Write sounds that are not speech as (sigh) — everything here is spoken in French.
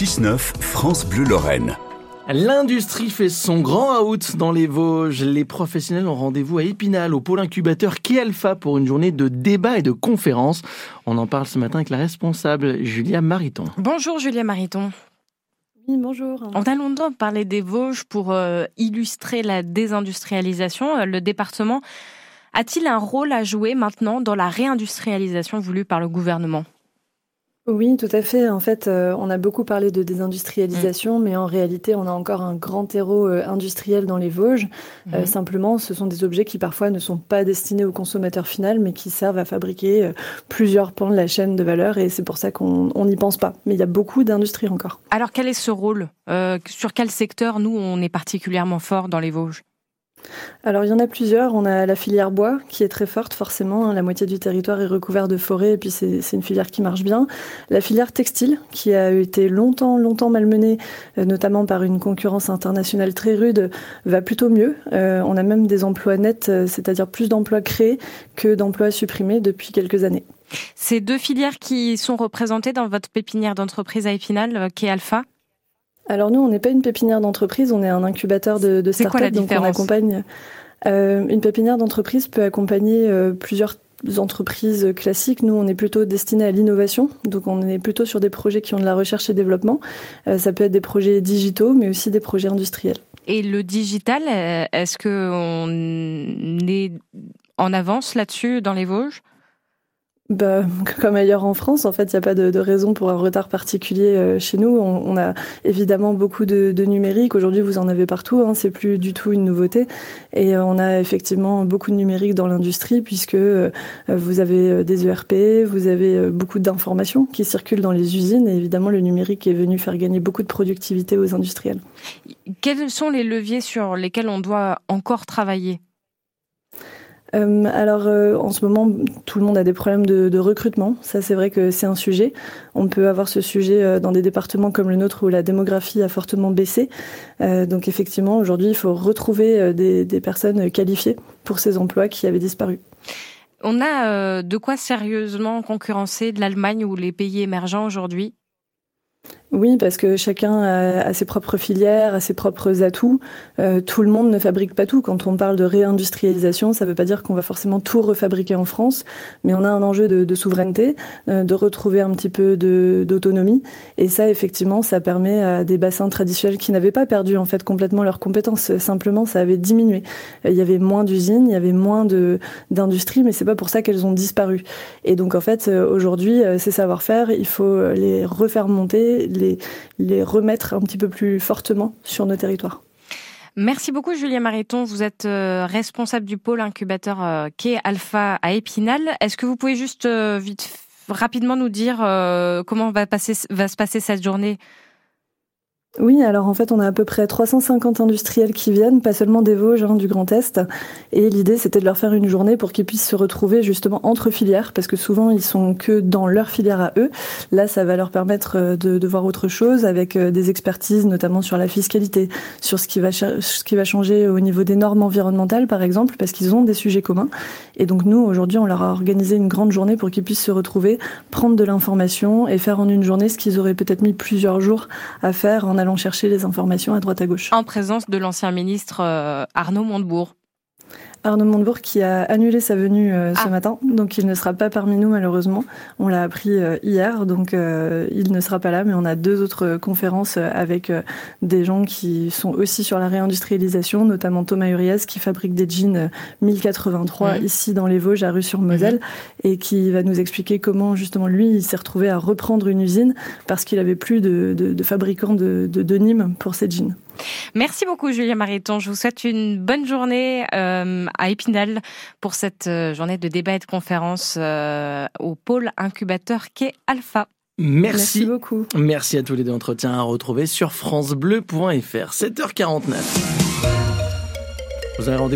6-9, France Bleu Lorraine. L'industrie fait son grand out dans les Vosges. Les professionnels ont rendez-vous à Épinal, au pôle incubateur Key Alpha, pour une journée de débat et de conférences. On en parle ce matin avec la responsable Julia Mariton. Bonjour Julia Mariton. Oui, bonjour. On a longtemps parlé des Vosges pour euh, illustrer la désindustrialisation. Euh, le département a-t-il un rôle à jouer maintenant dans la réindustrialisation voulue par le gouvernement? Oui, tout à fait. En fait, euh, on a beaucoup parlé de désindustrialisation, mm. mais en réalité, on a encore un grand terreau euh, industriel dans les Vosges. Euh, mm. simplement, ce sont des objets qui parfois ne sont pas destinés au consommateur final, mais qui servent à fabriquer plusieurs pans de la chaîne de valeur, et c'est pour ça qu'on n'y pense pas. Mais il y a beaucoup d'industrie encore. Alors, quel est ce rôle Sur quel secteur, nous, on est particulièrement fort dans les Vosges? Alors il y en a plusieurs. On a la filière bois qui est très forte forcément. Hein. La moitié du territoire est recouvert de forêts et puis c'est une filière qui marche bien. La filière textile qui a été longtemps, longtemps malmenée, euh, notamment par une concurrence internationale très rude, va plutôt mieux. Euh, on a même des emplois nets, euh, c'est-à-dire plus d'emplois créés que d'emplois supprimés depuis quelques années. Ces deux filières qui sont représentées dans votre pépinière d'entreprise à Épinal, qui est Alpha? Alors nous, on n'est pas une pépinière d'entreprise, on est un incubateur de, de start-up, donc on accompagne. Euh, une pépinière d'entreprise peut accompagner euh, plusieurs entreprises classiques. Nous, on est plutôt destiné à l'innovation, donc on est plutôt sur des projets qui ont de la recherche et développement. Euh, ça peut être des projets digitaux, mais aussi des projets industriels. Et le digital, est-ce que on est en avance là-dessus dans les Vosges? Bah, (laughs) comme ailleurs en France, en fait, il n'y a pas de, raison pour un retard particulier euh, chez nous. On, on, a évidemment beaucoup de, de numérique. Aujourd'hui, vous en avez partout. Hein, c'est plus du tout une nouveauté. Et euh, on a effectivement beaucoup de numérique dans l'industrie puisque euh, vous avez des ERP, vous avez beaucoup d'informations qui circulent dans les usines. Et évidemment, le numérique est venu faire gagner beaucoup de productivité aux industriels. Quels sont les leviers sur lesquels on doit encore travailler? Euh, alors euh, en ce moment, tout le monde a des problèmes de, recrutement. Ça, c'est vrai que c'est un sujet. On peut avoir ce sujet euh, dans des départements comme le nôtre où la démographie a fortement baissé. Donc effectivement, aujourd'hui, il faut retrouver des, des, personnes qualifiées pour ces emplois qui avaient disparu. On a de quoi sérieusement concurrencer l'Allemagne ou les pays émergents aujourd'hui? Oui, parce que chacun a, ses propres filières, a ses propres atouts. Euh, tout le monde ne fabrique pas tout. Quand on parle de réindustrialisation, ça ne veut pas dire qu'on va forcément tout refabriquer en France, mais on a un enjeu de, de souveraineté, euh, de retrouver un petit peu d'autonomie. Et ça, effectivement, ça permet à des bassins traditionnels qui n'avaient pas perdu en fait complètement leurs compétences. Simplement, ça avait diminué. Il y avait moins d'usines, il y avait moins d'industries, mais c'est pas pour ça qu'elles ont disparu. Et donc, en fait, aujourd'hui, euh, ces savoir-faire, il faut les refaire monter les, remettre un petit peu plus fortement sur nos territoires. Merci beaucoup Julien Mariton. Vous êtes euh, responsable du pôle incubateur euh, Quai Alpha à Épinal. Est-ce que vous pouvez juste euh, vite rapidement nous dire comment va se passer cette journée oui, alors en fait, on a à peu près 350 industriels qui viennent, pas seulement des Vosges, hein, du Grand Est. Et l'idée, c'était de leur faire une journée pour qu'ils puissent se retrouver justement entre filières, parce que souvent, ils sont que dans leur filière à eux. Là, ça va leur permettre euh, de, voir autre chose, avec euh, des expertises, notamment sur la fiscalité, sur ce qui va, ce qui va changer au niveau des normes environnementales, par exemple, parce qu'ils ont des sujets communs. Et donc, nous, aujourd'hui, on leur a organisé une grande journée pour qu'ils puissent se retrouver, prendre de l'information et faire en une journée ce qu'ils auraient peut-être mis plusieurs jours à faire en allant chercher les informations à droite à gauche. En présence de l'ancien ministre euh, Arnaud Montebourg. Arnaud Montebourg qui a annulé sa venue euh, ce ah. matin, donc il ne sera pas parmi nous malheureusement. On l'a appris euh, hier, donc euh, il ne sera pas là, mais on a deux autres conférences avec des gens qui sont aussi sur la réindustrialisation, notamment Thomas Urias qui fabrique des jeans 1083 mmh. ici dans les Vosges à Rue-sur-Moselle mmh. et qui va nous expliquer comment justement lui il s'est retrouvé à reprendre une usine parce qu'il avait plus de, de, de fabricants de, de, de Nîmes pour ses jeans. Merci beaucoup Julien Mariton. Je vous souhaite une bonne journée euh, à Épinal pour cette euh, journée de débat et de conférence euh, au pôle incubateur qu'est Alpha. Merci. Merci beaucoup. Merci à tous les deux entretiens à retrouver sur francebleu.fr. 7h49. Vous avez rendez